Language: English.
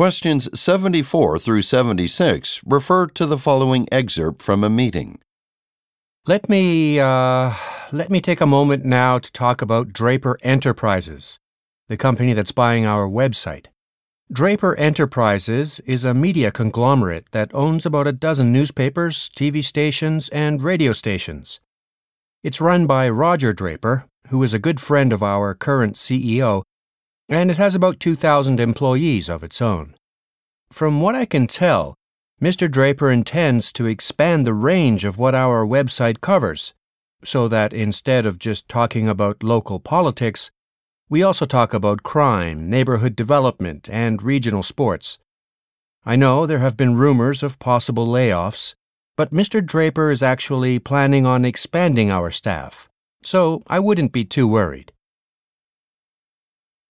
Questions 74 through 76 refer to the following excerpt from a meeting. Let me uh, let me take a moment now to talk about Draper Enterprises, the company that's buying our website. Draper Enterprises is a media conglomerate that owns about a dozen newspapers, TV stations, and radio stations. It's run by Roger Draper, who is a good friend of our current CEO, and it has about 2,000 employees of its own. From what I can tell, Mr. Draper intends to expand the range of what our website covers, so that instead of just talking about local politics, we also talk about crime, neighborhood development, and regional sports. I know there have been rumors of possible layoffs, but Mr. Draper is actually planning on expanding our staff, so I wouldn't be too worried.